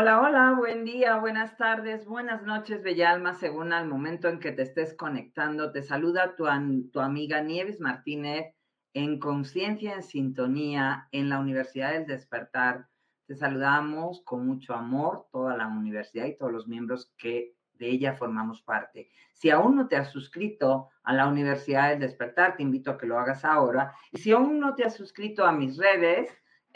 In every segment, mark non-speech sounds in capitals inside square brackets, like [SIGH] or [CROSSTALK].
Hola, hola, buen día, buenas tardes, buenas noches, Bella Alma, según al momento en que te estés conectando. Te saluda tu, tu amiga Nieves Martínez en Conciencia en Sintonía en la Universidad del Despertar. Te saludamos con mucho amor, toda la universidad y todos los miembros que de ella formamos parte. Si aún no te has suscrito a la Universidad del Despertar, te invito a que lo hagas ahora. Y si aún no te has suscrito a mis redes,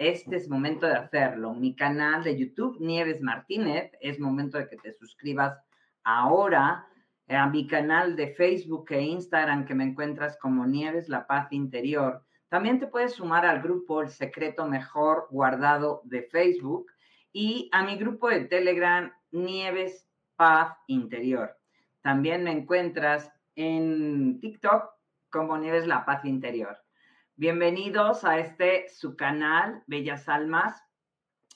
este es momento de hacerlo. Mi canal de YouTube, Nieves Martínez, es momento de que te suscribas ahora a mi canal de Facebook e Instagram que me encuentras como Nieves La Paz Interior. También te puedes sumar al grupo El Secreto Mejor Guardado de Facebook y a mi grupo de Telegram Nieves Paz Interior. También me encuentras en TikTok como Nieves La Paz Interior. Bienvenidos a este su canal, Bellas Almas.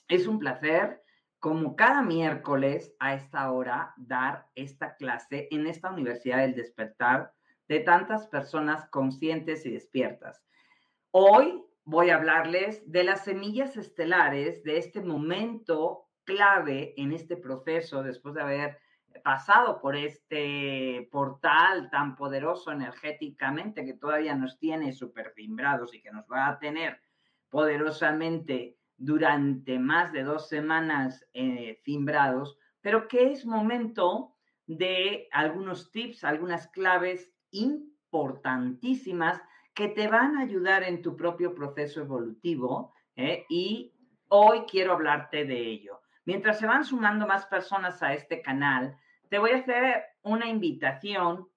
Es un placer, como cada miércoles a esta hora, dar esta clase en esta Universidad del Despertar de tantas personas conscientes y despiertas. Hoy voy a hablarles de las semillas estelares, de este momento clave en este proceso, después de haber pasado por este portal tan poderoso energéticamente que todavía nos tiene superfimbrados y que nos va a tener poderosamente durante más de dos semanas eh, pero que es momento de algunos tips, algunas claves importantísimas que te van a ayudar en tu propio proceso evolutivo eh, y hoy quiero hablarte de ello. Mientras se van sumando más personas a este canal, te voy a hacer una invitación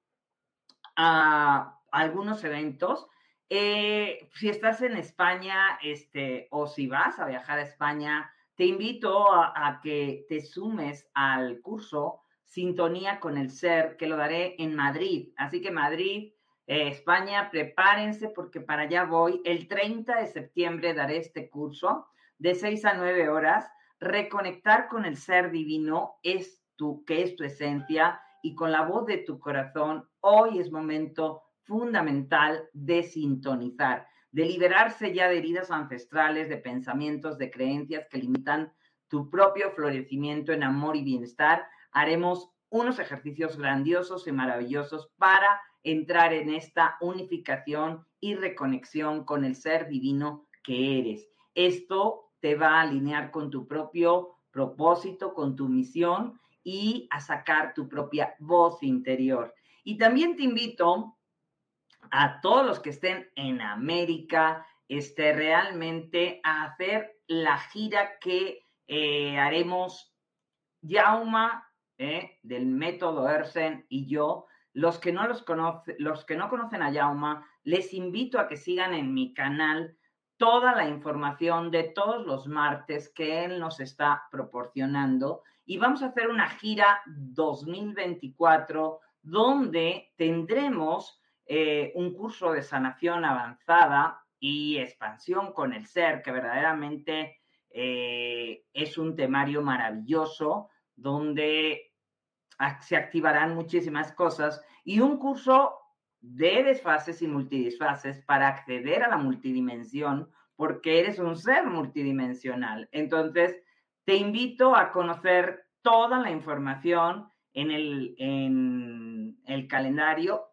a algunos eventos. Eh, si estás en España, este, o si vas a viajar a España, te invito a, que te sumes al curso Sintonía con el Ser, que lo daré en Madrid. Así que Madrid, eh, España, prepárense porque para allá voy. El 30 de septiembre daré este curso de 6 a 9 horas. Reconectar con el ser divino es que es tu esencia y con la voz de tu corazón, hoy es momento fundamental de sintonizar, de liberarse ya de heridas ancestrales, de pensamientos, de creencias que limitan tu propio florecimiento en amor y bienestar. Haremos unos ejercicios grandiosos y maravillosos para entrar en esta unificación y reconexión con el ser divino que eres. Esto te va a alinear con tu propio propósito, con tu misión y a sacar tu propia voz interior. Y también te invito a todos los que estén en América, este, realmente a hacer la gira que eh, haremos Yauma eh, del método Ersen y yo. Los que no los conoce, los que no conocen a Yauma, les invito a que sigan en mi canal toda la información de todos los martes que él nos está proporcionando y vamos a hacer una gira 2024 donde tendremos eh, un curso de sanación avanzada y expansión con el ser, que verdaderamente eh, es un temario maravilloso donde se activarán muchísimas cosas y un curso de desfases y multidisfases para acceder a la multidimensión, porque eres un ser multidimensional. Entonces, te invito a conocer toda la información en el, en el calendario,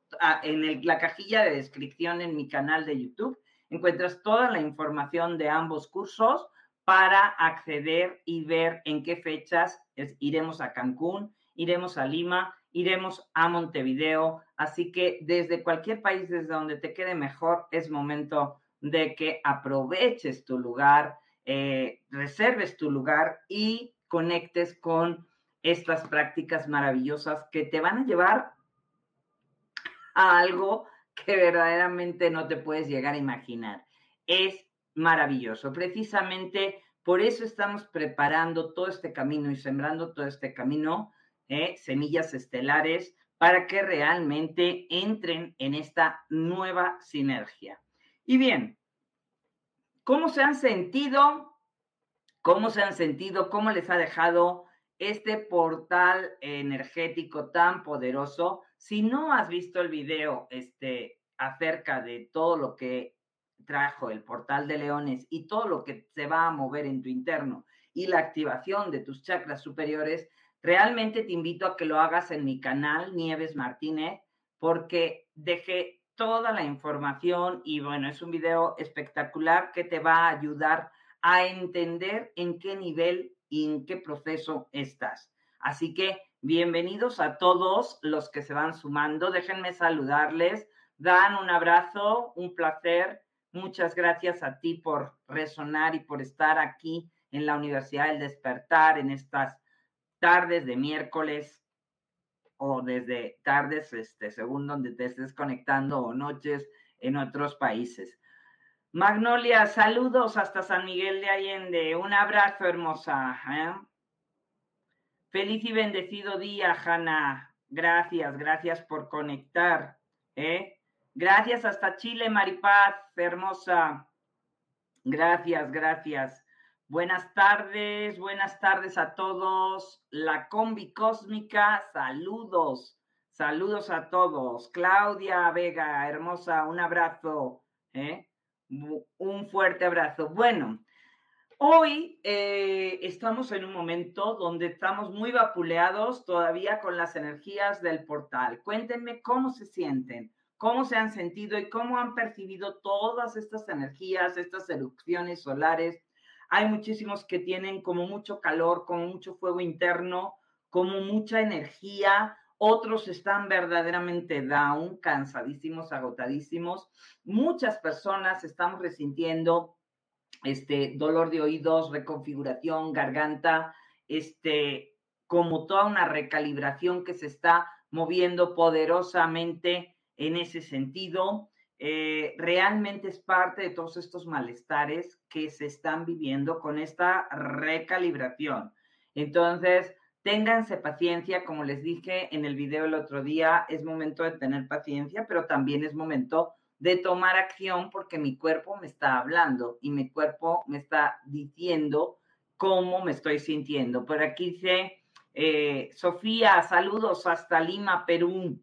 en la cajilla de descripción en mi canal de YouTube. Encuentras toda la información de ambos cursos para acceder y ver en qué fechas iremos a Cancún, iremos a Lima, iremos a Montevideo. Así que desde cualquier país, desde donde te quede mejor, es momento de que aproveches tu lugar, eh, reserves tu lugar y conectes con estas prácticas maravillosas que te van a llevar a algo que verdaderamente no te puedes llegar a imaginar. Es maravilloso. Precisamente por eso estamos preparando todo este camino y sembrando todo este camino, ¿eh? semillas estelares, para que realmente entren en esta nueva sinergia. Y bien, ¿cómo se han sentido? ¿Cómo se han sentido? ¿Cómo les ha dejado este portal energético tan poderoso? Si no has visto el video este, acerca de todo lo que trajo el portal de leones y todo lo que se va a mover en tu interno y la activación de tus chakras superiores, realmente te invito a que lo hagas en mi canal Nieves Martínez porque dejé toda la información y bueno, es un video espectacular que te va a ayudar a entender en qué nivel y en qué proceso estás. Así que bienvenidos a todos los que se van sumando. Déjenme saludarles. Dan un abrazo, un placer. Muchas gracias a ti por resonar y por estar aquí en la Universidad del Despertar en estas tardes de miércoles o desde tardes, este, según donde te estés conectando o noches en otros países. Magnolia, saludos hasta San Miguel de Allende. Un abrazo, hermosa. ¿eh? Feliz y bendecido día, Hanna. Gracias, gracias por conectar. ¿eh? Gracias hasta Chile, Maripaz, hermosa. Gracias, gracias. Buenas tardes, buenas tardes a todos. La combi cósmica, saludos, saludos a todos. Claudia Vega, hermosa, un abrazo. ¿eh? Un fuerte abrazo. Bueno, hoy eh, estamos en un momento donde estamos muy vapuleados todavía con las energías del portal. Cuéntenme cómo se sienten, cómo se han sentido y cómo han percibido todas estas energías, estas erupciones solares. Hay muchísimos que tienen como mucho calor, como mucho fuego interno, como mucha energía, otros están verdaderamente down, cansadísimos, agotadísimos. Muchas personas estamos resintiendo este dolor de oídos, reconfiguración, garganta, este como toda una recalibración que se está moviendo poderosamente en ese sentido. Eh, realmente es parte de todos estos malestares que se están viviendo con esta recalibración. Entonces, Ténganse paciencia, como les dije en el video el otro día, es momento de tener paciencia, pero también es momento de tomar acción porque mi cuerpo me está hablando y mi cuerpo me está diciendo cómo me estoy sintiendo. Por aquí dice, eh, Sofía, saludos hasta Lima, Perú.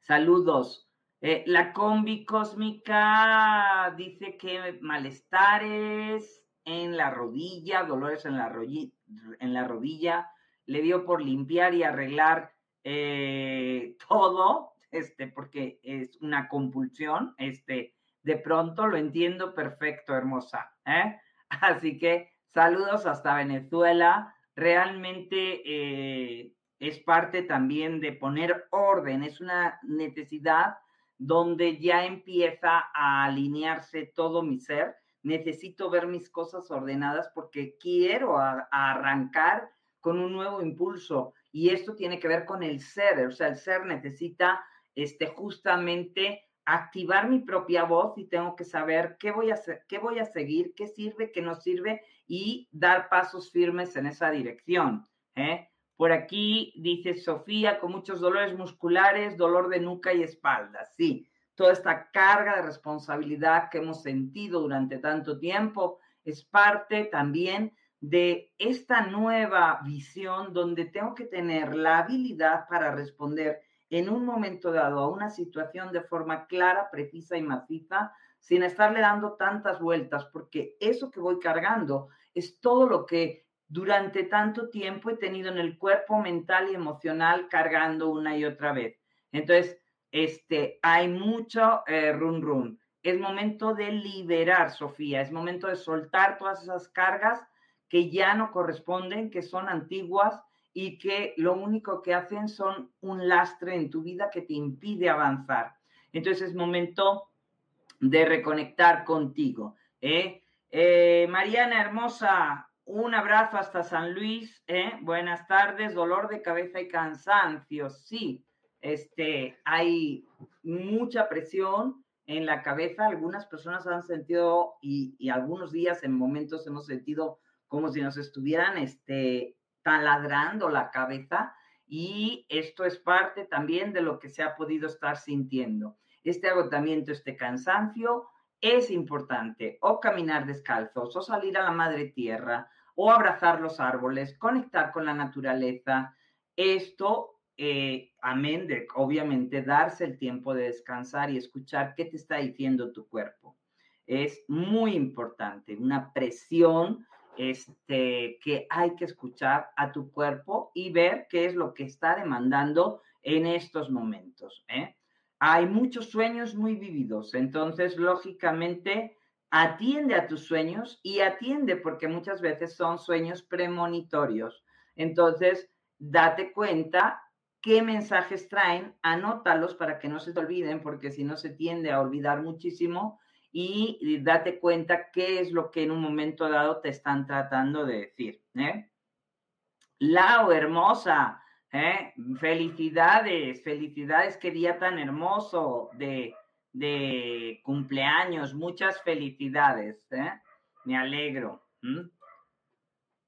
Saludos. Eh, la combi cósmica dice que malestares en la rodilla, dolores en la rodilla le dio por limpiar y arreglar eh, [LAUGHS] todo, este, porque es una compulsión, este, de pronto lo entiendo perfecto, hermosa. ¿eh? [LAUGHS] Así que saludos hasta Venezuela. Realmente es parte también de poner orden, es una necesidad donde ya empieza a alinearse todo mi ser. Necesito ver mis cosas ordenadas porque quiero arrancar con un nuevo impulso. Y esto tiene que ver con el ser, o sea, el ser necesita este, justamente activar mi propia voz y tengo que saber qué voy a qué voy a seguir, qué sirve, qué no sirve y dar pasos firmes en esa dirección. ¿eh? Por aquí dice Sofía, con muchos dolores musculares, dolor de nuca y espalda. Sí, toda esta carga de responsabilidad que hemos sentido durante tanto tiempo es parte también de esta nueva visión donde tengo que tener la habilidad para responder en un momento dado a una situación de forma clara, precisa y maciza, sin estarle dando tantas vueltas, porque eso que voy cargando es todo lo que durante tanto tiempo he tenido en el cuerpo mental y emocional cargando una y otra vez. Entonces, este, hay mucho eh, run run. Es momento de liberar, Sofía, es momento de soltar todas esas cargas que ya no corresponden, que son antiguas y que lo único que hacen son un lastre en tu vida que te impide avanzar. Entonces es momento de reconectar contigo. ¿eh? Eh, Mariana Hermosa, un abrazo hasta San Luis. ¿eh? Buenas tardes, dolor de cabeza y cansancio. Sí, este, hay mucha presión en la cabeza. Algunas personas han sentido y, y algunos días en momentos hemos sentido como si nos estuvieran este, taladrando la cabeza y esto es parte también de lo que se ha podido estar sintiendo. Este agotamiento, este cansancio es importante o caminar descalzos o salir a la madre tierra o abrazar los árboles, conectar con la naturaleza. Esto, eh, amén de obviamente darse el tiempo de descansar y escuchar qué te está diciendo tu cuerpo. Es muy importante, una presión este, que hay que escuchar a tu cuerpo y ver qué es lo que está demandando en estos momentos. ¿eh? Hay muchos sueños muy vividos, entonces lógicamente atiende a tus sueños y atiende porque muchas veces son sueños premonitorios. Entonces, date cuenta qué mensajes traen, anótalos para que no se te olviden, porque si no se tiende a olvidar muchísimo y date cuenta qué es lo que en un momento dado te están tratando de decir. ¿eh? Lau, hermosa, ¿eh? felicidades, felicidades, qué día tan hermoso de, de cumpleaños, muchas felicidades, ¿eh? me alegro.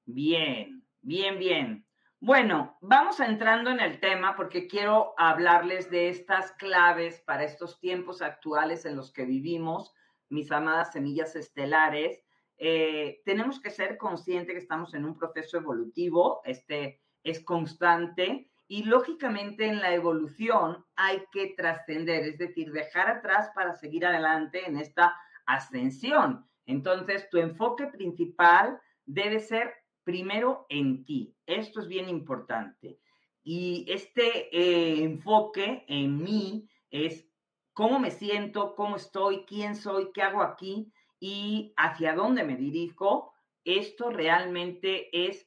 Bien, bien, bien. Bueno, vamos entrando en el tema porque quiero hablarles de estas claves para estos tiempos actuales en los que vivimos mis amadas semillas estelares, eh, tenemos que ser conscientes que estamos en un proceso evolutivo, este es constante y lógicamente en la evolución hay que trascender, es decir, dejar atrás para seguir adelante en esta ascensión. Entonces, tu enfoque principal debe ser primero en ti. Esto es bien importante. Y este eh, enfoque en mí es cómo me siento, cómo estoy, quién soy, qué hago aquí y hacia dónde me dirijo, esto realmente es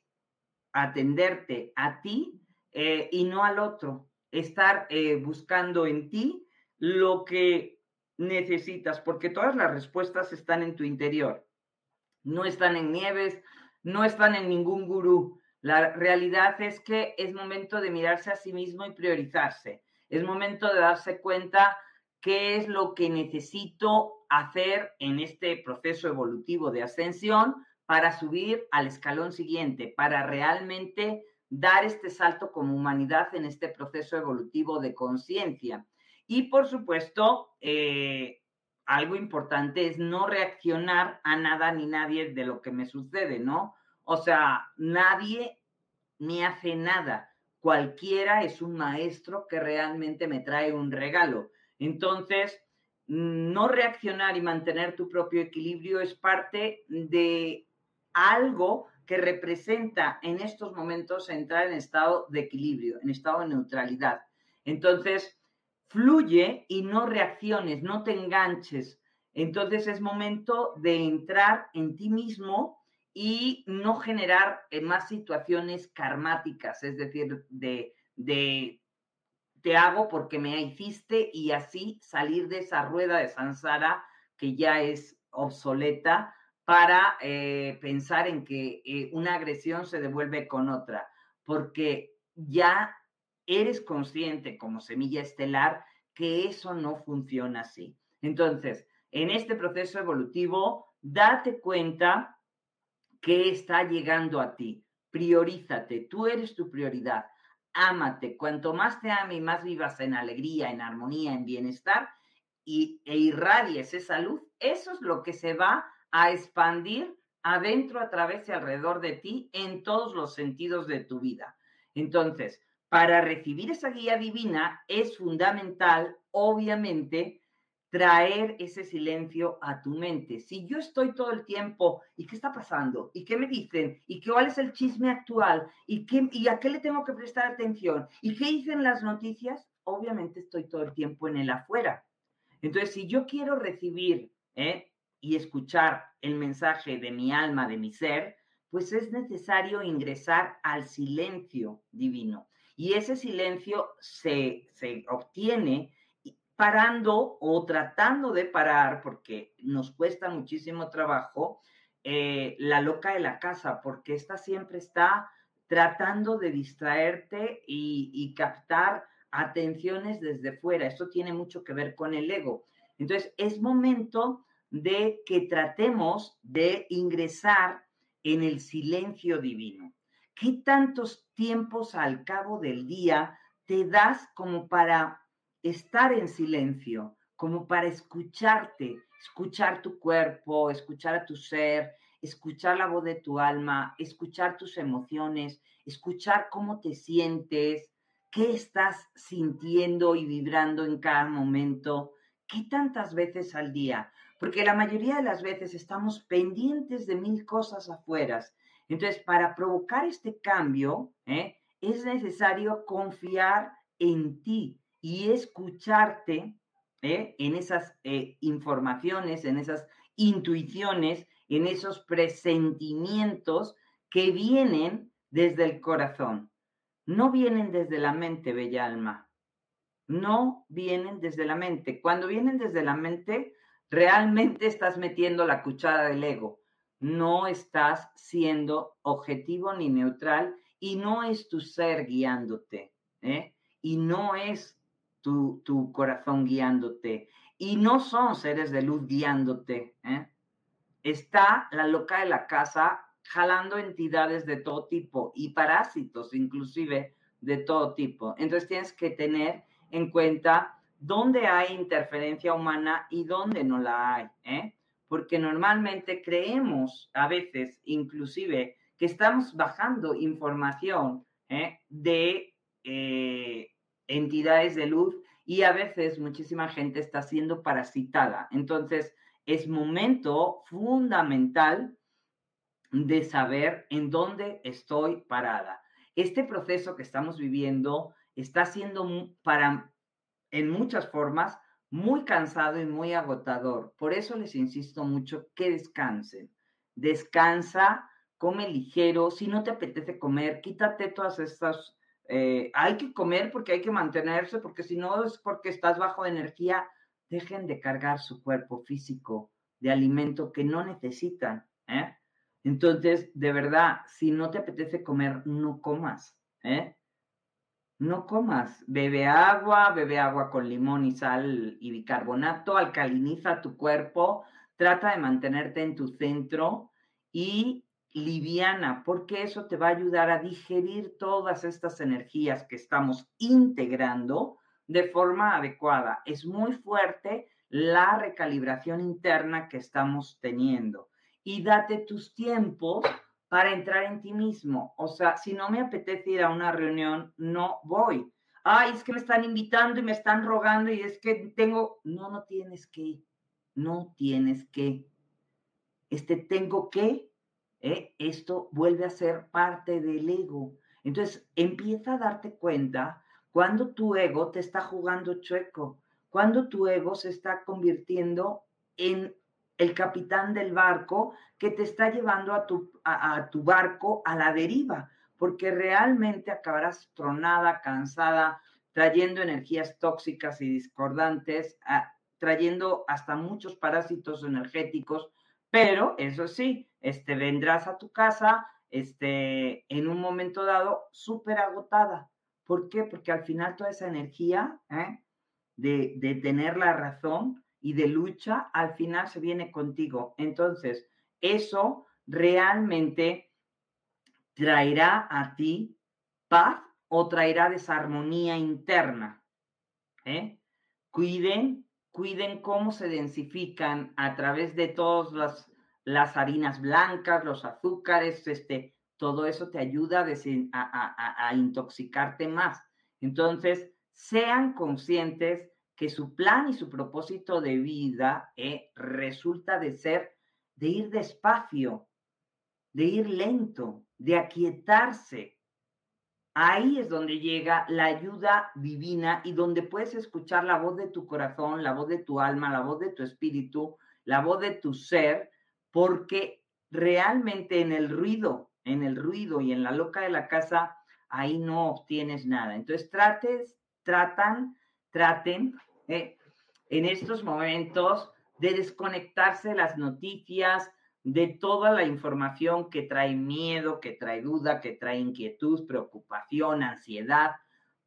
atenderte a ti eh, y no al otro, estar eh, buscando en ti lo que necesitas, porque todas las respuestas están en tu interior, no están en Nieves, no están en ningún gurú. La realidad es que es momento de mirarse a sí mismo y priorizarse. Es momento de darse cuenta qué es lo que necesito hacer en este proceso evolutivo de ascensión para subir al escalón siguiente, para realmente dar este salto como humanidad en este proceso evolutivo de conciencia. Y por supuesto, eh, algo importante es no reaccionar a nada ni nadie de lo que me sucede, ¿no? O sea, nadie me hace nada. Cualquiera es un maestro que realmente me trae un regalo. Entonces, no reaccionar y mantener tu propio equilibrio es parte de algo que representa en estos momentos entrar en estado de equilibrio, en estado de neutralidad. Entonces, fluye y no reacciones, no te enganches. Entonces es momento de entrar en ti mismo y no generar más situaciones karmáticas, es decir, de, de te hago porque me hiciste y así salir de esa rueda de Sansara que ya es obsoleta para eh, pensar en que eh, una agresión se devuelve con otra, porque ya eres consciente como semilla estelar que eso no funciona así. Entonces, en este proceso evolutivo, date cuenta que está llegando a ti. Priorízate, tú eres tu prioridad. Ámate. Cuanto más te ame y más vivas en alegría, en armonía, en bienestar y, e irradies esa luz, eso es lo que se va a expandir adentro, a través y alrededor de ti en todos los sentidos de tu vida. Entonces, para recibir esa guía divina es fundamental, obviamente, traer ese silencio a tu mente. Si yo estoy todo el tiempo, ¿y qué está pasando? ¿Y qué me dicen? ¿Y cuál es el chisme actual? ¿Y, qué, ¿Y a qué le tengo que prestar atención? ¿Y qué dicen las noticias? Obviamente estoy todo el tiempo en el afuera. Entonces, si yo quiero recibir ¿eh? Y escuchar el mensaje de mi alma, de mi ser, pues es necesario ingresar al silencio divino. Y ese silencio se, se obtiene parando o tratando de parar, porque nos cuesta muchísimo trabajo, eh, la loca de la casa, porque esta siempre está tratando de distraerte y, y captar atenciones desde fuera. Esto tiene mucho que ver con el ego. Entonces, es momento de que tratemos de ingresar en el silencio divino. ¿Qué tantos tiempos al cabo del día te das como para estar en silencio, como para escucharte, escuchar tu cuerpo, escuchar a tu ser, escuchar la voz de tu alma, escuchar tus emociones, escuchar cómo te sientes, qué estás sintiendo y vibrando en cada momento, qué tantas veces al día, porque la mayoría de las veces estamos pendientes de mil cosas afuera. Entonces, para provocar este cambio, ¿eh? es necesario confiar en ti, y escucharte ¿eh? en esas eh, informaciones, en esas intuiciones, en esos presentimientos que vienen desde el corazón. No vienen desde la mente, bella alma. No vienen desde la mente. Cuando vienen desde la mente, realmente estás metiendo la cuchara del ego. No estás siendo objetivo ni neutral y no es tu ser guiándote. ¿eh? Y no es tu, corazón guiándote. Y no son seres de luz guiándote. ¿eh? Está la loca de la casa jalando entidades de todo tipo y parásitos inclusive de todo tipo. Entonces tienes que tener en cuenta dónde hay interferencia humana y dónde no la hay. ¿eh? Porque normalmente creemos a veces inclusive que estamos bajando información ¿eh? de entidades de luz y a veces muchísima gente está siendo parasitada. Entonces, es momento fundamental de saber en dónde estoy parada. Este proceso que estamos viviendo está siendo para, en muchas formas, muy cansado y muy agotador. Por eso les insisto mucho que descansen. Descansa, come ligero. Si no te apetece comer, quítate todas estas eh, hay que comer porque hay que mantenerse, porque si no es porque estás bajo energía, dejen de cargar su cuerpo físico de alimento que no necesitan. ¿eh? Entonces, de verdad, si no te apetece comer, no comas. ¿eh? No comas. Bebe agua, bebe agua con limón y sal y bicarbonato, alcaliniza tu cuerpo, trata de mantenerte en tu centro y liviana, porque eso te va a ayudar a digerir todas estas energías que estamos integrando de forma adecuada. Es muy fuerte la recalibración interna que estamos teniendo. Y date tus tiempos para entrar en ti mismo. O sea, si no me apetece ir a una reunión, no voy. Ay, es que me están invitando y me están rogando y es que tengo, no, no tienes que, no tienes que. Este tengo que ¿eh? esto vuelve a ser parte del ego. Entonces, empieza a darte cuenta cuando tu ego te está jugando chueco, cuando tu ego se está convirtiendo en el capitán del barco que te está llevando a tu, a tu barco a la deriva, porque realmente acabarás tronada, cansada, trayendo energías tóxicas y discordantes, trayendo hasta muchos parásitos energéticos, pero eso sí, este, vendrás a tu casa este, en un momento dado súper agotada. ¿Por qué? Porque al final toda esa energía ¿eh? de, de tener la razón y de lucha, al final se viene contigo. Entonces, eso realmente traerá a ti paz o traerá desarmonía interna. ¿eh? Cuiden, cuiden cómo se densifican a través de todas las, las harinas blancas, los azúcares, este, todo eso te ayuda a, a, intoxicarte más. Entonces, sean conscientes que su plan y su propósito de vida eh, resulta de ser de ir despacio, de ir lento, de aquietarse. Ahí es donde llega la ayuda divina y donde puedes escuchar la voz de tu corazón, la voz de tu alma, la voz de tu espíritu, la voz de tu ser, porque realmente en el ruido, en el ruido y en la loca de la casa, ahí no obtienes nada. Entonces trates, tratan, traten eh, en estos momentos de desconectarse de las noticias, de toda la información que trae miedo, que trae duda, que trae inquietud, preocupación, ansiedad,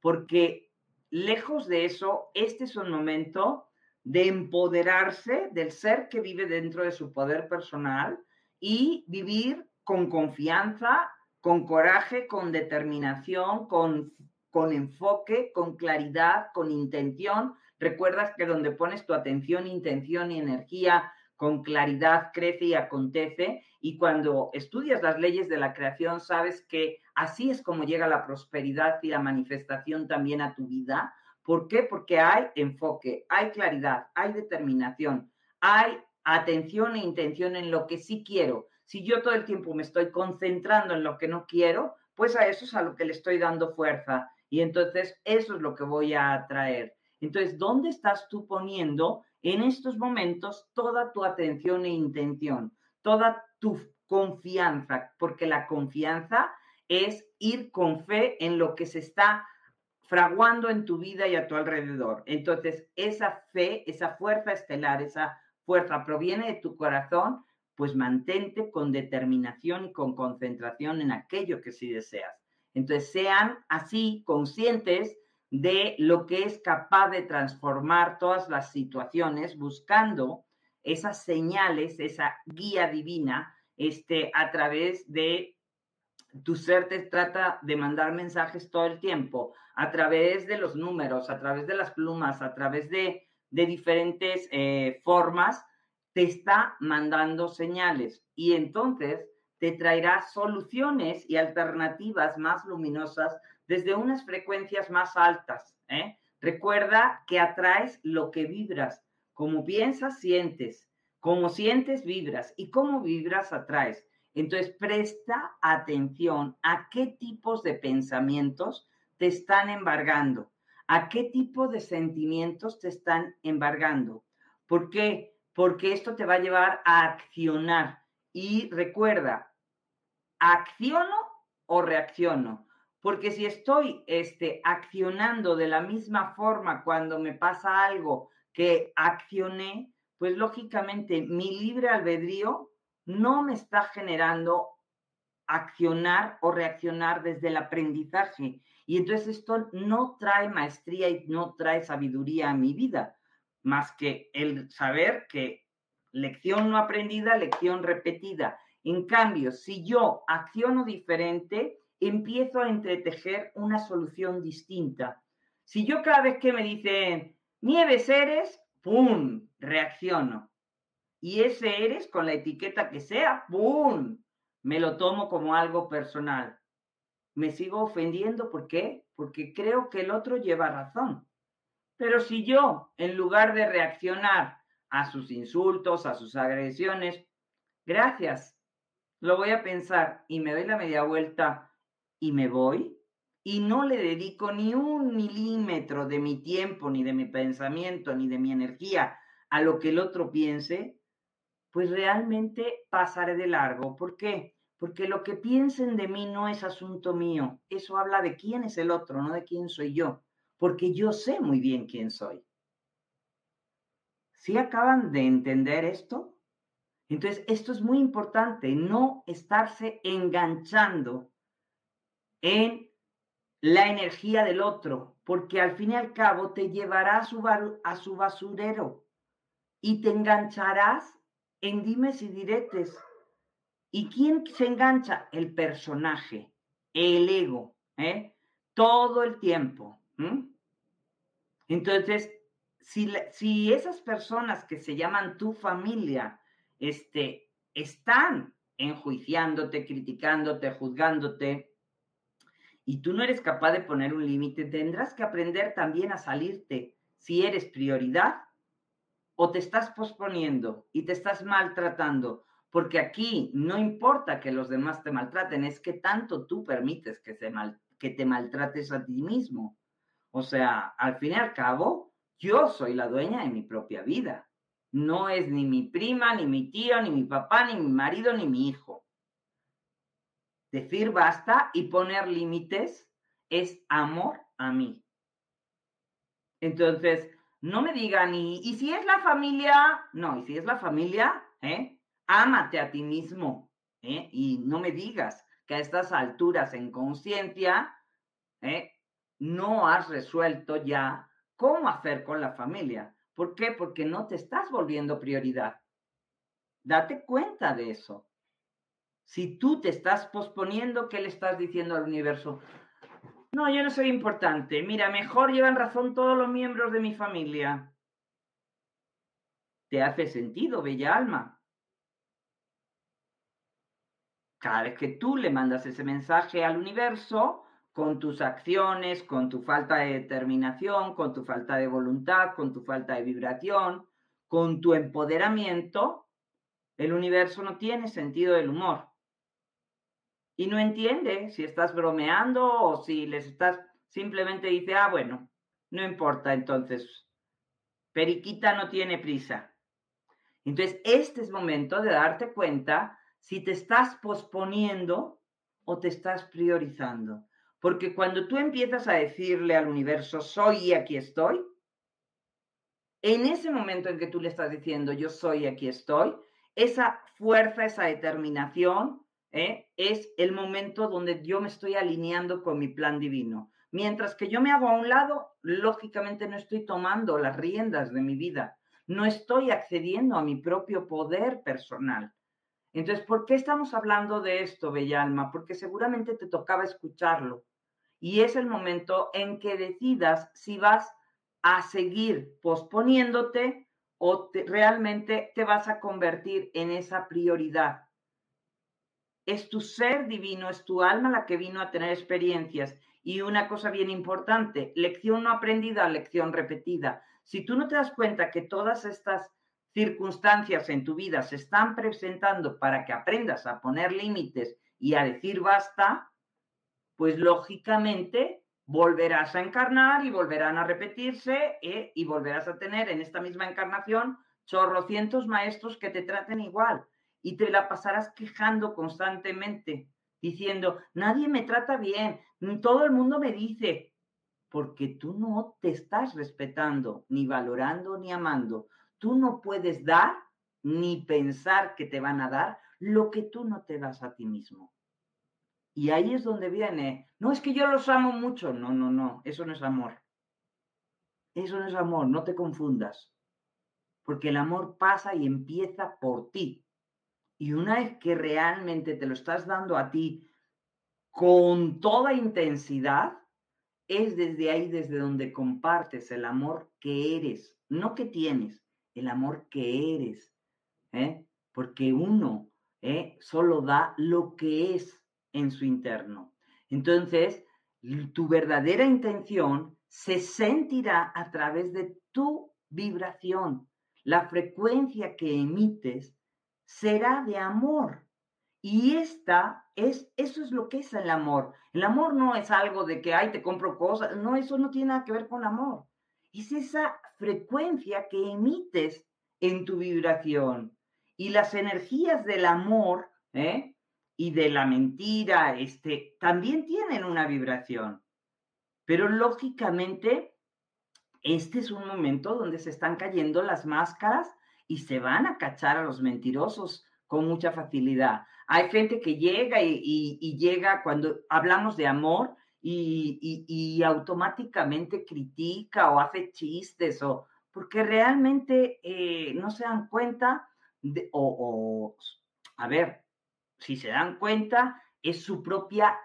porque lejos de eso, este es un momento de empoderarse del ser que vive dentro de su poder personal y vivir con confianza, con coraje, con determinación, con, con enfoque, con claridad, con intención. Recuerdas que donde pones tu atención, intención y energía, con claridad crece y acontece. Y cuando estudias las leyes de la creación, sabes que así es como llega la prosperidad y la manifestación también a tu vida. ¿Por qué? Porque hay enfoque, hay claridad, hay determinación, hay atención e intención en lo que sí quiero. Si yo todo el tiempo me estoy concentrando en lo que no quiero, pues a eso es a lo que le estoy dando fuerza. Y entonces eso es lo que voy a atraer. Entonces, ¿dónde estás tú poniendo en estos momentos toda tu atención e intención, toda tu confianza, porque la confianza es ir con fe en lo que se está fraguando en tu vida y a tu alrededor. Entonces, esa fe, esa fuerza estelar, esa fuerza proviene de tu corazón, pues mantente con determinación y con concentración en aquello que sí deseas. Entonces, sean así conscientes de lo que es capaz de transformar todas las situaciones buscando esas señales, esa guía divina, este, a través de tu ser te trata de mandar mensajes todo el tiempo, a través de los números, a través de las plumas, a través de, de diferentes eh, formas, te está mandando señales. Y entonces te traerá soluciones y alternativas más luminosas desde unas frecuencias más altas. ¿eh? Recuerda que atraes lo que vibras. Como piensas, sientes. Como sientes, vibras. Y como vibras, atraes. Entonces, presta atención a qué tipos de pensamientos te están embargando. ¿A qué tipo de sentimientos te están embargando? ¿Por qué? Porque esto te va a llevar a accionar. Y recuerda, ¿acciono o reacciono? Porque si estoy este, accionando de la misma forma cuando me pasa algo que accioné, pues lógicamente mi libre albedrío no me está generando accionar o reaccionar desde el aprendizaje. Y entonces esto no trae maestría y no trae sabiduría a mi vida, más que el saber que lección no aprendida, lección repetida. En cambio, si yo acciono diferente, empiezo a entretejer una solución distinta. Si yo cada vez que me dicen, Nieves eres, ¡pum!, reacciono. Y ese eres, con la etiqueta que sea, ¡pum!, me lo tomo como algo personal. Me sigo ofendiendo, ¿por qué? Porque creo que el otro lleva razón. Pero si yo, en lugar de reaccionar a sus insultos, a sus agresiones, gracias, lo voy a pensar y me doy la media vuelta y me voy y no le dedico ni un milímetro de mi tiempo, ni de mi pensamiento, ni de mi energía a lo que el otro piense, pues realmente pasaré de largo. ¿Por qué? Porque lo que piensen de mí no es asunto mío. Eso habla de quién es el otro, no de quién soy yo. porque yo sé muy bien quién soy. ¿Sí acaban de entender esto? Entonces, esto es muy importante, no estarse enganchando en la energía del otro, porque al fin y al cabo te llevará a su, a su basurero y te engancharás en dimes y diretes. ¿Y quién se engancha? El personaje, el ego, ¿eh? todo el tiempo. Entonces, si, si, esas personas que se llaman tu familia este, están enjuiciándote, criticándote, juzgándote, y tú no eres capaz de poner un límite, tendrás que aprender también a salirte si eres prioridad o te estás posponiendo y te estás maltratando, porque aquí no importa que los demás te maltraten, es que tanto tú permites que, se mal, que te maltrates a ti mismo. O sea, al fin y al cabo, yo soy la dueña de mi propia vida. No es ni mi prima, ni mi tío, ni mi papá, ni mi marido, ni mi hijo. Decir basta y poner límites es amor a mí. Entonces, no me digan, y, y si es la familia, no, y si es la familia, ¿eh? ámate a ti mismo, ¿eh? y no me digas que a estas alturas en conciencia, ¿eh? no has resuelto ya cómo hacer con la familia. ¿Por qué? Porque no te estás volviendo prioridad. Date cuenta de eso. Si tú te estás posponiendo, ¿qué le estás diciendo al universo? No, yo no soy importante. Mira, mejor llevan razón todos los miembros de mi familia. ¿Te hace sentido, bella alma? Cada vez que tú le mandas ese mensaje al universo, con tus acciones, con tu falta de determinación, con tu falta de voluntad, con tu falta de vibración, con tu empoderamiento, el universo no tiene sentido del humor y no entiende si estás bromeando o si les estás, simplemente dice, ah, bueno, no importa, entonces, Periquita no tiene prisa. Entonces, este es momento de darte cuenta si te estás posponiendo o te estás priorizando. Porque cuando tú empiezas a decirle al universo, soy y aquí estoy, en ese momento en que tú le estás diciendo, yo soy y aquí estoy, esa fuerza, esa determinación, ¿eh? es el momento donde yo me estoy alineando con mi plan divino. Mientras que yo me hago a un lado, lógicamente no estoy tomando las riendas de mi vida, no estoy accediendo a mi propio poder personal. Entonces, ¿por qué estamos hablando de esto, Bella Alma? Porque seguramente te tocaba escucharlo. Y es el momento en que decidas si vas a seguir posponiéndote o realmente te vas a convertir en esa prioridad es tu ser divino, es tu alma la que vino a tener experiencias. Y una cosa bien importante, lección no aprendida, lección repetida. Si tú no te das cuenta que todas estas circunstancias en tu vida se están presentando para que aprendas a poner límites y a decir basta, pues lógicamente volverás a encarnar y volverán a repetirse ¿eh? y volverás a tener en esta misma encarnación chorrocientos maestros que te traten igual y te la pasarás quejando constantemente, diciendo, nadie me trata bien, todo el mundo me dice, porque tú no te estás respetando, ni valorando, ni amando. Tú no puedes dar, ni pensar que te van a dar lo que tú no te das a ti mismo. Y ahí es donde viene, no es que yo los amo mucho, no, no, no, eso no es amor. Eso no es amor, no te confundas. Porque el amor pasa y empieza por ti, y una vez que realmente te lo estás dando a ti con toda intensidad, es desde ahí desde donde compartes el amor que eres, no que tienes, el amor que eres. ¿eh? Porque uno ¿eh? solo da lo que es en su interno. Entonces, tu verdadera intención se sentirá a través de tu vibración. La frecuencia que emites será de amor. Y esta es, eso es lo que es el amor. El amor no es algo de que, ay, te compro cosas. No, eso no tiene nada que ver con amor. Es esa frecuencia que emites en tu vibración. Y las energías del amor ¿eh? Y de la mentira este, también tienen una vibración. Pero lógicamente, este es un momento donde se están cayendo las máscaras y se van a cachar a los mentirosos con mucha facilidad. Hay gente que llega y, llega cuando hablamos de amor y, automáticamente critica o hace chistes o porque realmente eh, no se dan cuenta de, o, a ver, si se dan cuenta, es su propia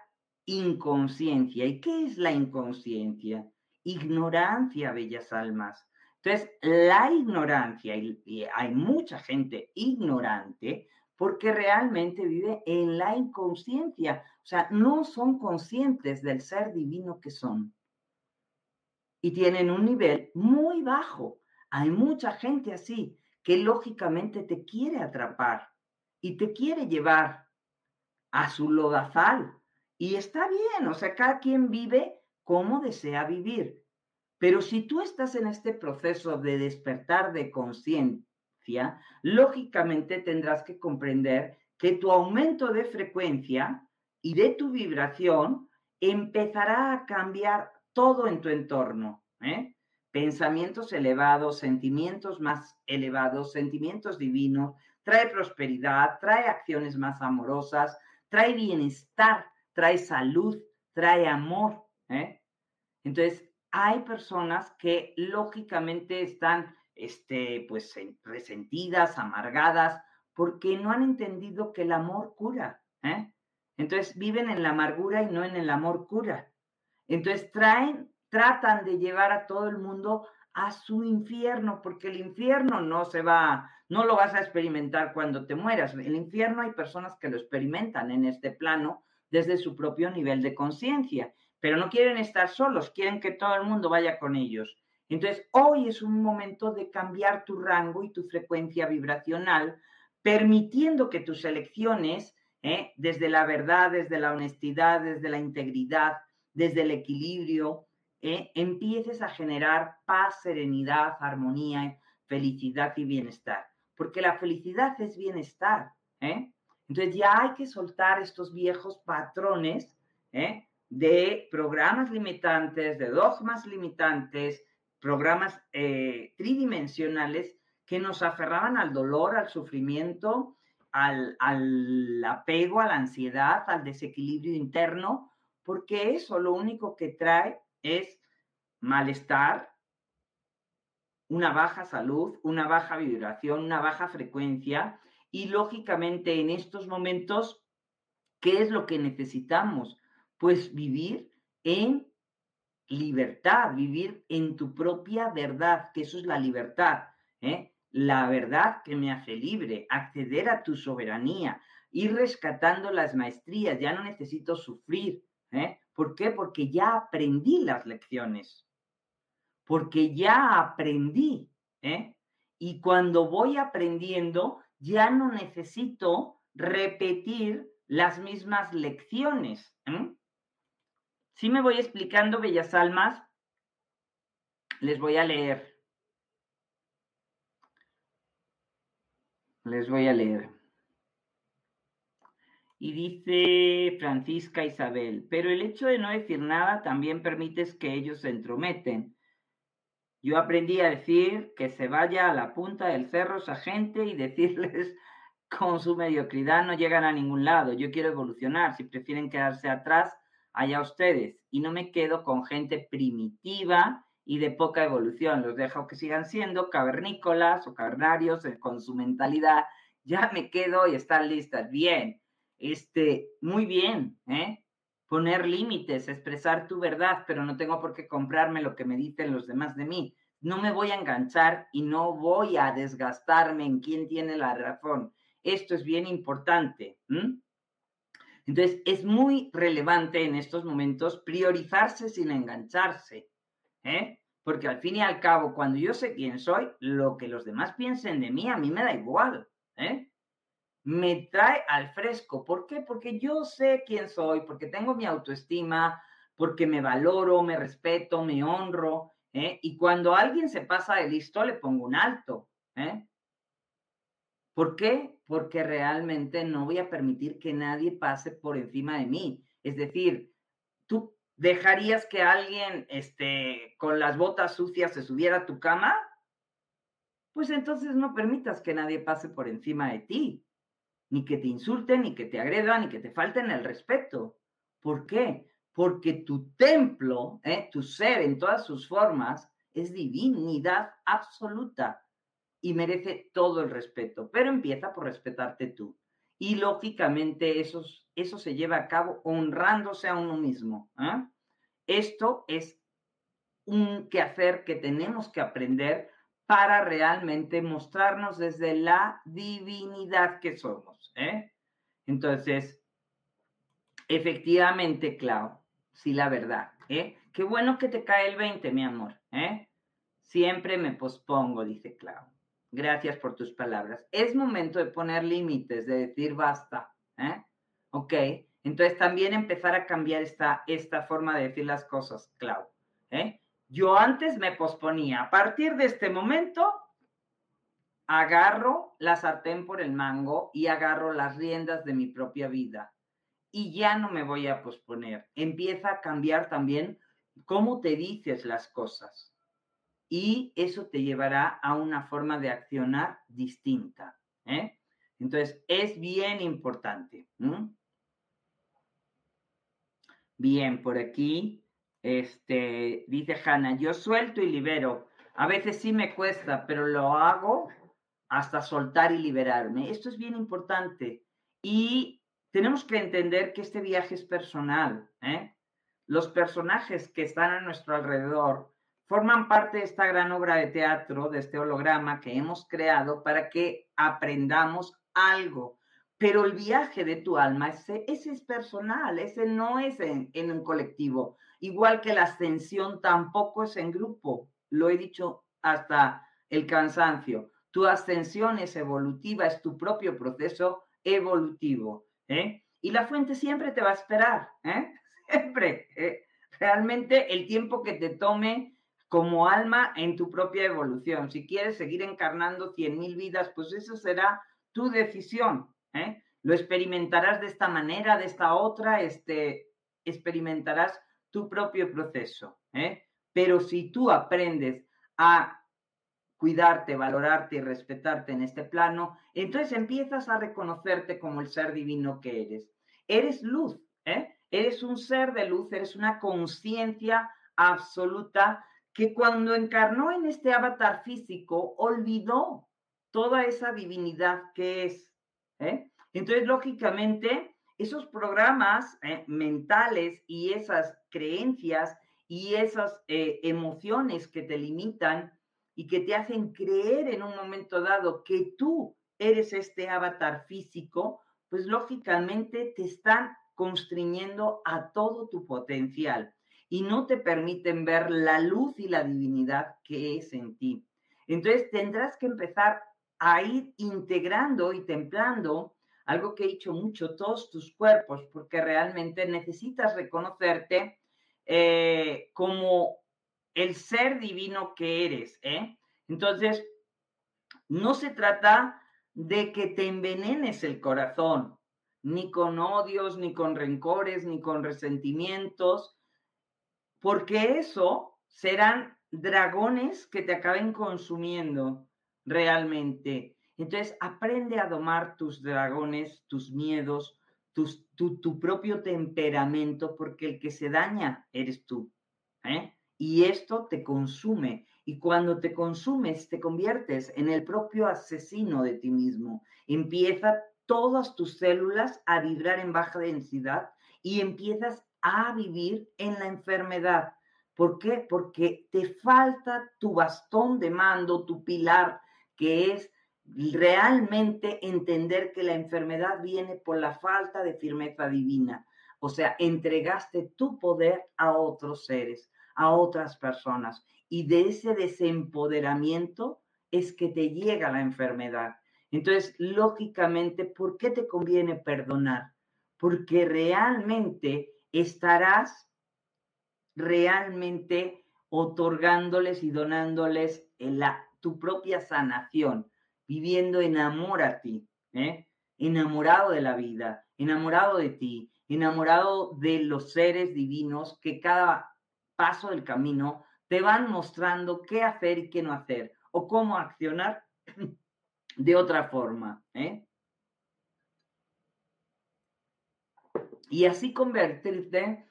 inconsciencia. ¿Y qué es la inconsciencia? Ignorancia, bellas almas. Entonces, la ignorancia, y hay mucha gente ignorante, porque realmente vive en la inconsciencia, o sea, no son conscientes del ser divino que son. Y tienen un nivel muy bajo. Hay mucha gente así que lógicamente te quiere atrapar y te quiere llevar a su lodazal. Y está bien, o sea, cada quien vive como desea vivir. Pero si tú estás en este proceso de despertar de conciencia, lógicamente tendrás que comprender que tu aumento de frecuencia y de tu vibración empezará a cambiar todo en tu entorno. ¿eh? Pensamientos elevados, sentimientos más elevados, sentimientos divinos, trae prosperidad, trae acciones más amorosas, trae bienestar, trae salud, trae amor. ¿eh? Entonces, hay personas que lógicamente están este, pues, resentidas, amargadas, porque no han entendido que el amor cura. ¿eh? Entonces viven en la amargura y no en el amor cura. Entonces traen, tratan de llevar a todo el mundo a su infierno, porque el infierno no se va, no lo vas a experimentar cuando te mueras. El infierno hay personas que lo experimentan en este plano desde su propio nivel de conciencia, pero no quieren estar solos, quieren que todo el mundo vaya con ellos. Entonces, hoy es un momento de cambiar tu rango y tu frecuencia vibracional, permitiendo que tus elecciones, ¿eh? desde la verdad, desde la honestidad, desde la integridad, desde el equilibrio, ¿eh? empieces a generar paz, serenidad, armonía, felicidad y bienestar. Porque la felicidad es bienestar. ¿eh? Entonces ya hay que soltar estos viejos patrones de programas limitantes, de dogmas limitantes, programas eh, tridimensionales que nos aferraban al dolor, al sufrimiento, al, al, apego, a la ansiedad, al desequilibrio interno, porque eso lo único que trae es malestar, una baja salud, una baja vibración, una baja frecuencia y lógicamente en estos momentos, ¿qué es lo que necesitamos? Pues vivir en libertad, vivir en tu propia verdad, que eso es la libertad, ¿eh? la verdad que me hace libre, acceder a tu soberanía, ir rescatando las maestrías, ya no necesito sufrir. ¿eh? ¿Por qué? Porque ya aprendí las lecciones, porque ya aprendí. ¿eh? Y cuando voy aprendiendo, ya no necesito repetir las mismas lecciones. Si me voy explicando, bellas almas. Les voy a leer. Les voy a leer. Y dice Francisca Isabel, pero el hecho de no decir nada también permites que ellos se entrometen. Yo aprendí a decir que se vaya a la punta del cerro esa gente y decirles [LAUGHS] con su mediocridad no llegan a ningún lado. Yo quiero evolucionar. Si prefieren quedarse atrás, allá ustedes. Y no me quedo con gente primitiva y de poca evolución. Los dejo que sigan siendo cavernícolas o cavernarios con su mentalidad. Ya me quedo y están listas. Bien, este, muy bien, ¿eh? Poner límites, expresar tu verdad, pero no tengo por qué comprarme lo que me dicen los demás de mí. No me voy a enganchar y no voy a desgastarme en quién tiene la razón. Esto es bien importante. Entonces, es muy relevante en estos momentos priorizarse sin engancharse, ¿eh? Porque al fin y al cabo, cuando yo sé quién soy, lo que los demás piensen de mí, a mí me da igual, ¿eh? Me trae al fresco. ¿Por qué? Porque yo sé quién soy, porque tengo mi autoestima, porque me valoro, me respeto, me honro, ¿eh? Y cuando alguien se pasa de listo, le pongo un alto, ¿eh? ¿Por qué? Porque realmente no voy a permitir que nadie pase por encima de mí. Es decir, tú ¿Dejarías que alguien este, con las botas sucias se subiera a tu cama? Pues entonces no permitas que nadie pase por encima de ti, ni que te insulten, ni que te agredan, ni que te falten el respeto. ¿Por qué? Porque tu templo, ¿eh? tu ser en todas sus formas, es divinidad absoluta y merece todo el respeto, pero empieza por respetarte tú. Y lógicamente eso, eso se lleva a cabo honrándose a uno mismo. ¿eh? Esto es un quehacer que tenemos que aprender para realmente mostrarnos desde la divinidad que somos. ¿eh? Entonces, efectivamente, Clau, sí, la verdad. ¿eh? Qué bueno que te cae el 20, mi amor. ¿eh? Siempre me pospongo, dice Clau. Gracias por tus palabras. Es momento de poner límites, de decir basta. ¿eh? ¿Ok? Entonces también empezar a cambiar esta, esta forma de decir las cosas, Clau. ¿eh? Yo antes me posponía. A partir de este momento, agarro la sartén por el mango y agarro las riendas de mi propia vida. Y ya no me voy a posponer. Empieza a cambiar también cómo te dices las cosas y eso te llevará a una forma de accionar distinta. ¿eh? Entonces, es bien importante. Bien, por aquí, este, dice Hanna, yo suelto y libero. A veces sí me cuesta, pero lo hago hasta soltar y liberarme. Esto es bien importante. Y tenemos que entender que este viaje es personal. ¿eh? Los personajes que están a nuestro alrededor forman parte de esta gran obra de teatro, de este holograma que hemos creado para que aprendamos algo. Pero el viaje de tu alma, ese, es personal, ese no es en un colectivo. Igual que la ascensión tampoco es en grupo. Lo he dicho hasta el cansancio. Tu ascensión es evolutiva, es tu propio proceso evolutivo. ¿eh? Y la fuente siempre te va a esperar, ¿eh? [LAUGHS] siempre. ¿eh? Realmente el tiempo que te tome como alma en tu propia evolución. Si quieres seguir encarnando cien mil vidas, pues eso será tu decisión. ¿eh? Lo experimentarás de esta manera, de esta otra, este, experimentarás tu propio proceso. ¿eh? Pero si tú aprendes a cuidarte, valorarte y respetarte en este plano, entonces empiezas a reconocerte como el ser divino que eres. Eres luz, ¿eh? eres un ser de luz, eres una conciencia absoluta que cuando encarnó en este avatar físico olvidó toda esa divinidad que es. ¿eh? Entonces, lógicamente, esos programas eh, mentales y esas creencias y esas eh, emociones que te limitan y que te hacen creer en un momento dado que tú eres este avatar físico, pues lógicamente te están constriñendo a todo tu potencial y no te permiten ver la luz y la divinidad que es en ti. Entonces tendrás que empezar a ir integrando y templando algo que he dicho mucho, todos tus cuerpos, porque realmente necesitas reconocerte eh, como el ser divino que eres. ¿eh? Entonces, no se trata de que te envenenes el corazón, ni con odios, ni con rencores, ni con resentimientos, porque eso serán dragones que te acaben consumiendo realmente. Entonces, aprende a domar tus dragones, tus miedos, tu, propio temperamento, porque el que se daña eres tú. ¿eh? Y esto te consume. Y cuando te consumes, te conviertes en el propio asesino de ti mismo. Empieza todas tus células a vibrar en baja densidad y empiezas a vivir en la enfermedad. ¿Por qué? Porque te falta tu bastón de mando, tu pilar, que es realmente entender que la enfermedad viene por la falta de firmeza divina. O sea, entregaste tu poder a otros seres, a otras personas. Y de ese desempoderamiento es que te llega la enfermedad. Entonces, lógicamente, ¿por qué te conviene perdonar? Porque realmente estarás realmente otorgándoles y donándoles la, tu propia sanación, viviendo en amor a ti, ¿eh? enamorado de la vida, enamorado de ti, enamorado de los seres divinos que cada paso del camino te van mostrando qué hacer y qué no hacer o cómo accionar [CLEARS THROAT] de otra forma. ¿eh? Y así convertirte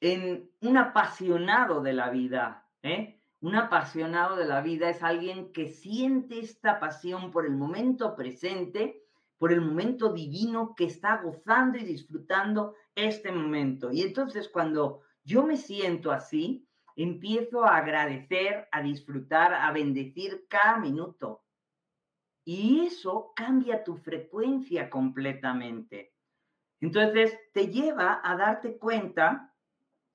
en un apasionado de la vida. ¿eh? Un apasionado de la vida es alguien que siente esta pasión por el momento presente, por el momento divino que está gozando y disfrutando este momento. Y entonces cuando yo me siento así, empiezo a agradecer, a disfrutar, a bendecir cada minuto. Y eso cambia tu frecuencia completamente. Entonces te lleva a darte cuenta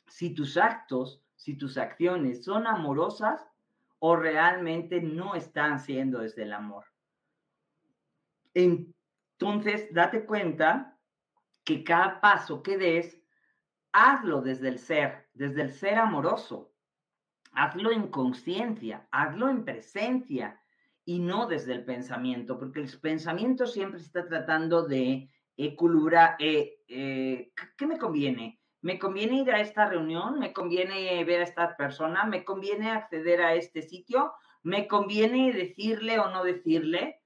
si tus actos, si tus acciones son amorosas o realmente no están siendo desde el amor. Entonces, date cuenta que cada paso que des, hazlo desde el ser, desde el ser amoroso. Hazlo en conciencia, hazlo en presencia y no desde el pensamiento, porque el pensamiento siempre está tratando de equilibrar, eh, eh, ¿qué me conviene? ¿Me conviene ir a esta reunión? ¿Me conviene ver a esta persona? ¿Me conviene acceder a este sitio? ¿Me conviene decirle o no decirle?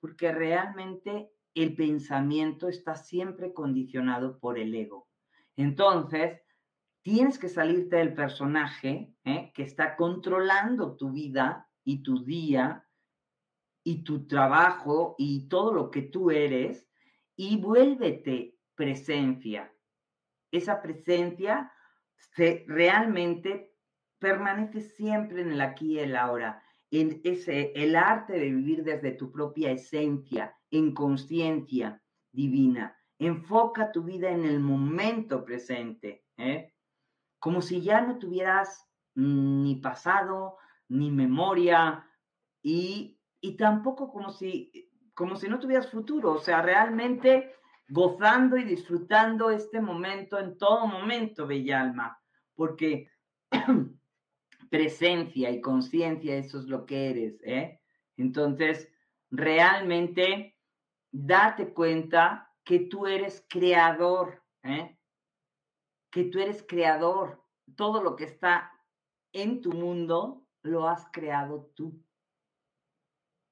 Porque realmente el pensamiento está siempre condicionado por el ego. Entonces, tienes que salirte del personaje ¿eh? que está controlando tu vida y tu día y tu trabajo y todo lo que tú eres y vuélvete presencia. Esa presencia se, realmente permanece siempre en el aquí y el ahora, en ese, el arte de vivir desde tu propia esencia, en conciencia divina. Enfoca tu vida en el momento presente. ¿eh? como si ya no tuvieras ni pasado, ni memoria, y, y tampoco como si, como si no tuvieras futuro, o sea, realmente gozando y disfrutando este momento en todo momento, bella alma, porque [CLEARS THROAT] presencia y conciencia, eso es lo que eres, ¿eh? Entonces, realmente, date cuenta que tú eres creador, ¿eh? que tú eres creador. Todo lo que está en tu mundo lo has creado tú.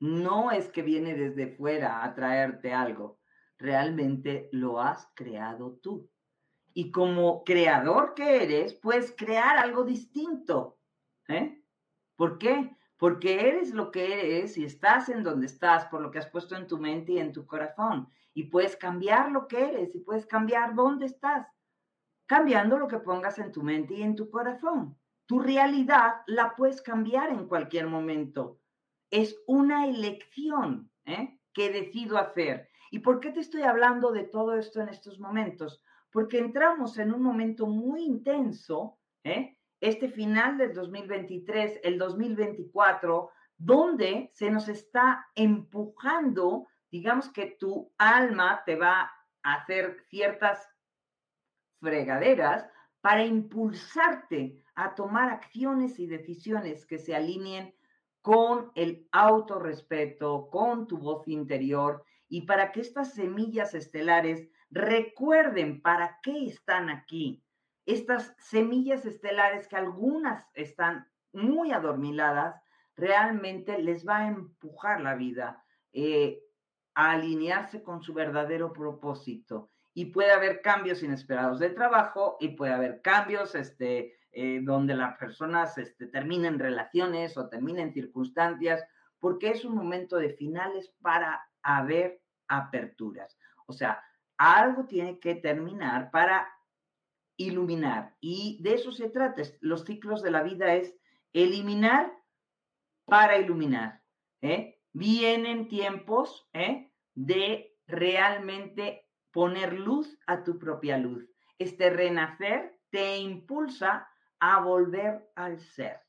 No es que viene desde fuera a traerte algo, realmente lo has creado tú. Y como creador que eres, puedes crear algo distinto. ¿eh? ¿Por qué? Porque eres lo que eres y estás en donde estás por lo que has puesto en tu mente y en tu corazón. Y puedes cambiar lo que eres y puedes cambiar dónde estás cambiando lo que pongas en tu mente y en tu corazón. Tu realidad la puedes cambiar en cualquier momento. Es una elección ¿eh? que decido hacer. ¿Y por qué te estoy hablando de todo esto en estos momentos? Porque entramos en un momento muy intenso, ¿eh? este final del 2023, el 2024, donde se nos está empujando, digamos que tu alma te va a hacer ciertas fregaderas para impulsarte a tomar acciones y decisiones que se alineen con el autorrespeto, con tu voz interior y para que estas semillas estelares recuerden para qué están aquí. Estas semillas estelares que algunas están muy adormiladas, realmente les va a empujar la vida eh, a alinearse con su verdadero propósito y puede haber cambios inesperados de trabajo y puede haber cambios este, eh, donde las personas este, terminen relaciones o terminen circunstancias, porque es un momento de finales para haber aperturas. O sea, algo tiene que terminar para iluminar y de eso se trata. Los ciclos de la vida es eliminar para iluminar. ¿eh? Vienen tiempos ¿eh? de realmente poner luz a tu propia luz. Este renacer te impulsa a volver al ser.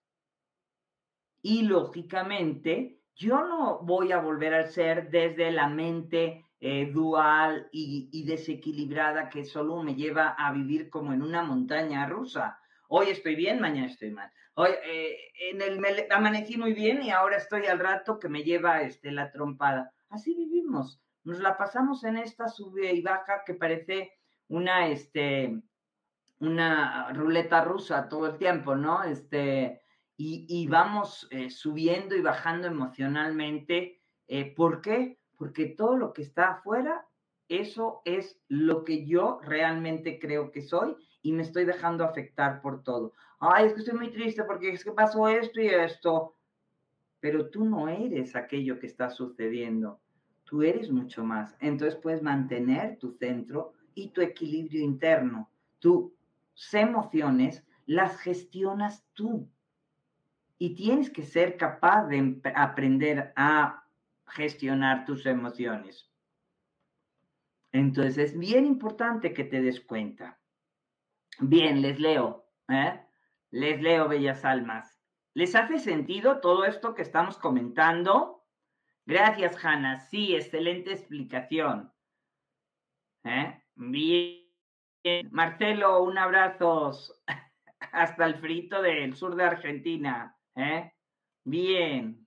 Y lógicamente, yo no voy a volver al ser desde la mente eh, dual y, desequilibrada que solo me lleva a vivir como en una montaña rusa. Hoy estoy bien, mañana estoy mal. Hoy eh, en el amanecí muy bien y ahora estoy al rato que me lleva este, la trompada. Así vivimos. Nos la pasamos en esta sube y baja que parece una, este, una ruleta rusa todo el tiempo, ¿no? Este, y, vamos eh, subiendo y bajando emocionalmente. Eh, ¿Por qué? Porque todo lo que está afuera, eso es lo que yo realmente creo que soy y me estoy dejando afectar por todo. Ay, es que estoy muy triste porque es que pasó esto y esto. Pero tú no eres aquello que está sucediendo. Tú eres mucho más. Entonces puedes mantener tu centro y tu equilibrio interno. Tus emociones las gestionas tú. Y tienes que ser capaz de aprender a gestionar tus emociones. Entonces es bien importante que te des cuenta. Bien, les leo, ¿eh? Les leo, bellas almas. ¿Les hace sentido todo esto que estamos comentando? Gracias, Hanna. Sí, excelente explicación. ¿Eh? Bien. Marcelo, un abrazo [LAUGHS] hasta el frito del sur de Argentina. ¿Eh? Bien.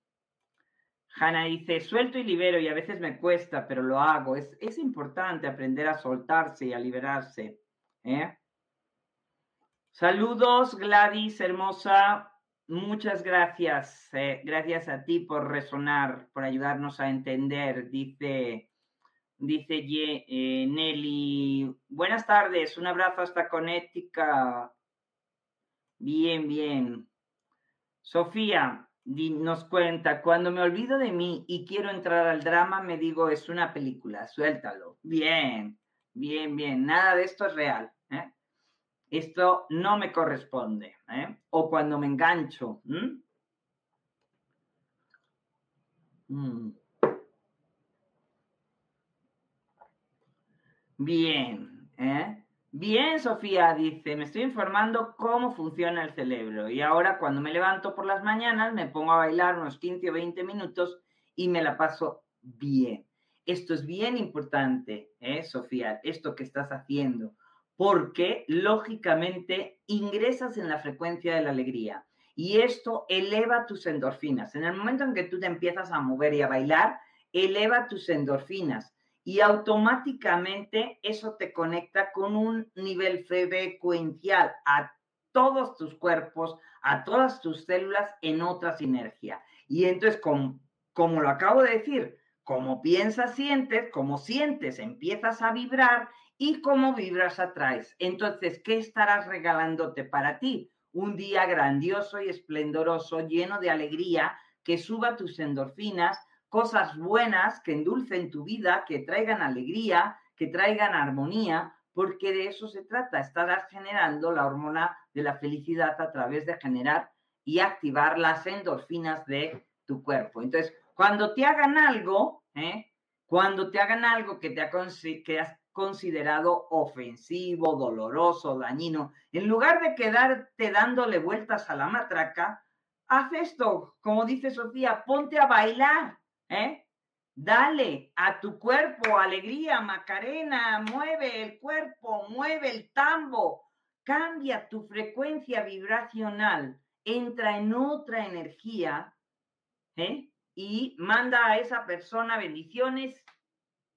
Hanna dice, suelto y libero y a veces me cuesta, pero lo hago. Es, es importante aprender a soltarse y a liberarse. ¿eh? Saludos, Gladys, hermosa. Muchas gracias. Eh, gracias a ti por resonar, por ayudarnos a entender. Dice, dice Nelly. Buenas tardes. Un abrazo hasta Connecticut. Bien, bien. Sofía nos cuenta, cuando me olvido de mí y quiero entrar al drama, me digo, es una película, suéltalo. Bien, bien, bien. Nada de esto es real. ¿eh? esto no me corresponde, ¿eh? o cuando me engancho. Mm. Bien, ¿eh? Bien, Sofía dice, me estoy informando cómo funciona el cerebro y ahora cuando me levanto por las mañanas me pongo a bailar unos 15 o 20 minutos y me la paso bien. Esto es bien importante, ¿eh, Sofía, esto que estás haciendo porque lógicamente ingresas en la frecuencia de la alegría y esto eleva tus endorfinas. En el momento en que tú te empiezas a mover y a bailar, eleva tus endorfinas y automáticamente eso te conecta con un nivel frecuencial a todos tus cuerpos, a todas tus células en otra sinergia. Y entonces, como, como lo acabo de decir, como piensas, sientes, como sientes, empiezas a vibrar y cómo vibras atrás. Entonces, ¿qué estarás regalándote para ti? Un día grandioso y esplendoroso, lleno de alegría, que suba tus endorfinas, cosas buenas que endulcen tu vida, que traigan alegría, que traigan armonía, porque de eso se trata. Estarás generando la hormona de la felicidad a través de generar y activar las endorfinas de tu cuerpo. Entonces, cuando te hagan algo, ¿eh? cuando te hagan algo que te ha, que has considerado ofensivo, doloroso, dañino, en lugar de quedarte dándole vueltas a la matraca, haz esto, como dice Sofía, ponte a bailar, ¿eh? Dale a tu cuerpo alegría, Macarena, mueve el cuerpo, mueve el tambo, cambia tu frecuencia vibracional, entra en otra energía, ¿eh? Y manda a esa persona bendiciones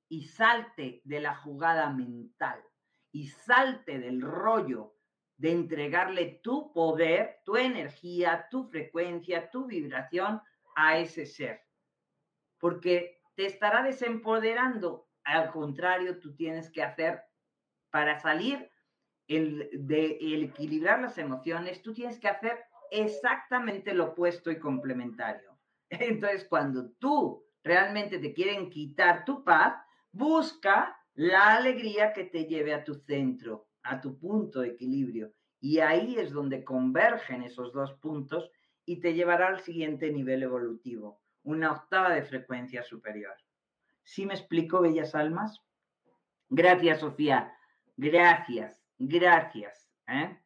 y salte de la jugada mental y salte del rollo de entregarle tu poder, tu energía, tu frecuencia, tu vibración a ese ser. Porque te estará desempoderando. Al contrario, tú tienes que hacer para salir de equilibrar las emociones, tú tienes que hacer exactamente lo opuesto y complementario. [LAUGHS] Entonces, cuando tú realmente te quieren quitar tu paz, Busca la alegría que te lleve a tu centro, a tu punto de equilibrio. Y ahí es donde convergen esos dos puntos y te llevará al siguiente nivel evolutivo, una octava de frecuencia superior. ¿Sí me explico, bellas almas? Gracias, Sofía. Gracias, gracias. ¿eh?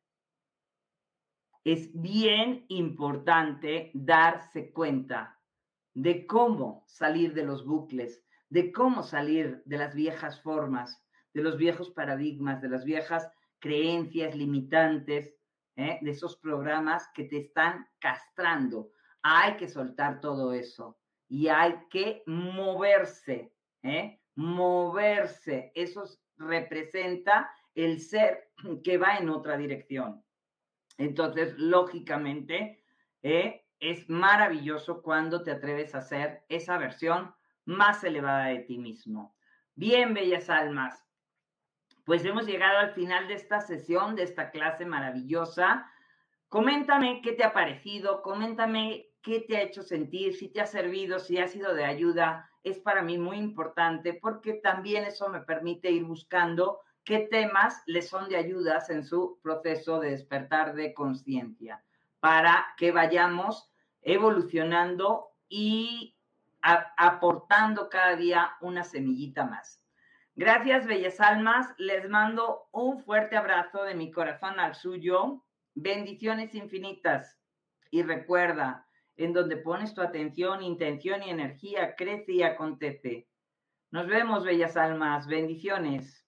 Es bien importante darse cuenta de cómo salir de los bucles, de cómo salir de las viejas formas, de los viejos paradigmas, de las viejas creencias limitantes, ¿eh? de esos programas que te están castrando. Hay que soltar todo eso y hay que moverse, ¿eh? moverse. Eso representa el ser [CLEARS THROAT] que va en otra dirección. Entonces, lógicamente, eh, es maravilloso cuando te atreves a hacer esa versión más elevada de ti mismo. Bien, bellas almas, pues hemos llegado al final de esta sesión, de esta clase maravillosa. Coméntame qué te ha parecido, coméntame qué te ha hecho sentir, si te ha servido, si ha sido de ayuda. Es para mí muy importante porque también eso me permite ir buscando qué temas le son de ayudas en su proceso de despertar de conciencia para que vayamos evolucionando y aportando cada día una semillita más. Gracias, bellas almas. Les mando un fuerte abrazo de mi corazón al suyo. Bendiciones infinitas. Y recuerda, en donde pones tu atención, intención y energía, crece y acontece. Nos vemos, bellas almas. Bendiciones.